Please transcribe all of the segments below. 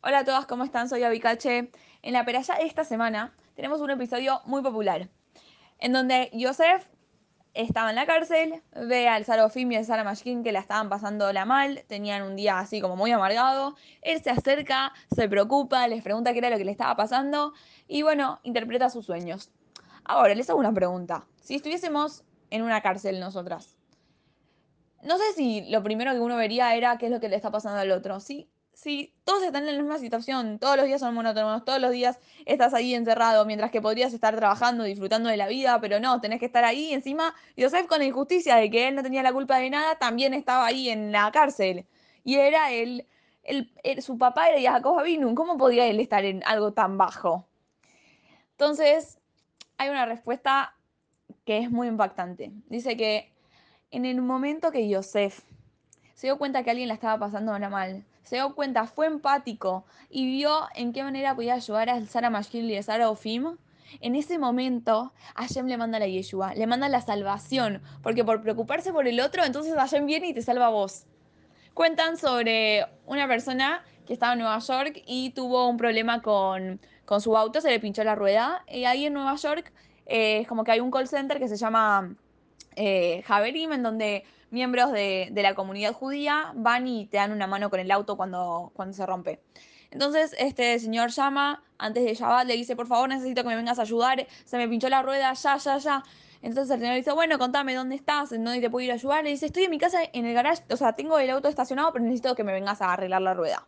Hola a todas, ¿cómo están? Soy Abicache. En la peralla de esta semana tenemos un episodio muy popular, en donde Yosef estaba en la cárcel, ve al Sarofim y al Sara Mashkin que la estaban pasando la mal, tenían un día así como muy amargado, él se acerca, se preocupa, les pregunta qué era lo que le estaba pasando y bueno, interpreta sus sueños. Ahora, les hago una pregunta. Si estuviésemos en una cárcel nosotras, no sé si lo primero que uno vería era qué es lo que le está pasando al otro. Sí, sí, todos están en la misma situación, todos los días son monótonos, todos los días estás ahí encerrado, mientras que podrías estar trabajando, disfrutando de la vida, pero no, tenés que estar ahí. Encima, Joseph con la injusticia de que él no tenía la culpa de nada, también estaba ahí en la cárcel. Y era él, su papá era Jacob Abinun, ¿cómo podía él estar en algo tan bajo? Entonces, hay una respuesta que es muy impactante. Dice que en el momento que Yosef se dio cuenta que alguien la estaba pasando mal, se dio cuenta, fue empático y vio en qué manera podía ayudar a Sara Mashkil y a Sara Ofim, en ese momento Hashem le manda la Yeshua, le manda la salvación, porque por preocuparse por el otro, entonces Hashem viene y te salva a vos. Cuentan sobre una persona que estaba en Nueva York y tuvo un problema con, con su auto, se le pinchó la rueda, y ahí en Nueva York eh, es como que hay un call center que se llama eh, en donde miembros de, la comunidad judía van y te dan una mano con el auto cuando, cuando se rompe. Entonces, este señor llama antes de Shabbat, le dice, por favor, necesito que me vengas a ayudar, se me pinchó la rueda, ya, ya, ya. Entonces el señor dice, bueno, contame dónde estás, en dónde te puedo ir a ayudar. Le dice, estoy en mi casa, en el garage, o sea, tengo el auto estacionado, pero necesito que me vengas a arreglar la rueda.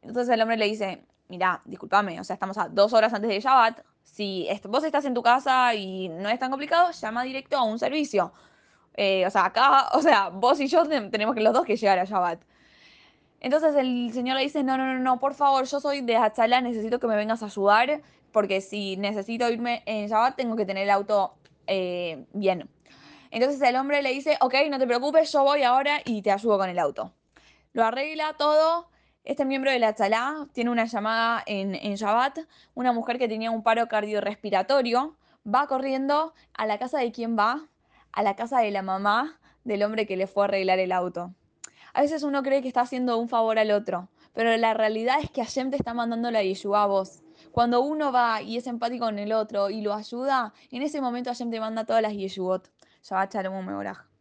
Entonces el hombre le dice, mira, discúlpame, o sea, estamos a dos horas antes de Shabbat, si vos estás en tu casa y no es tan complicado, llama directo a un servicio. Eh, o sea, acá, o sea, vos y yo tenemos que los dos que llegar a Shabbat. Entonces el señor le dice, no, no, no, no, por favor, yo soy de Hachala, necesito que me vengas a ayudar, porque si necesito irme en Shabbat tengo que tener el auto eh, bien. Entonces el hombre le dice, ok, no te preocupes, yo voy ahora y te ayudo con el auto. Lo arregla todo, este miembro de la Chalá tiene una llamada en, en Shabbat, una mujer que tenía un paro cardiorrespiratorio, va corriendo a la casa de quién va, a la casa de la mamá del hombre que le fue a arreglar el auto. A veces uno cree que está haciendo un favor al otro, pero la realidad es que Hashem te está mandando la Yeshua a vos. Cuando uno va y es empático con el otro y lo ayuda, en ese momento Hashem te manda todas las Yeshuot. Shabbat Shalom Meorach.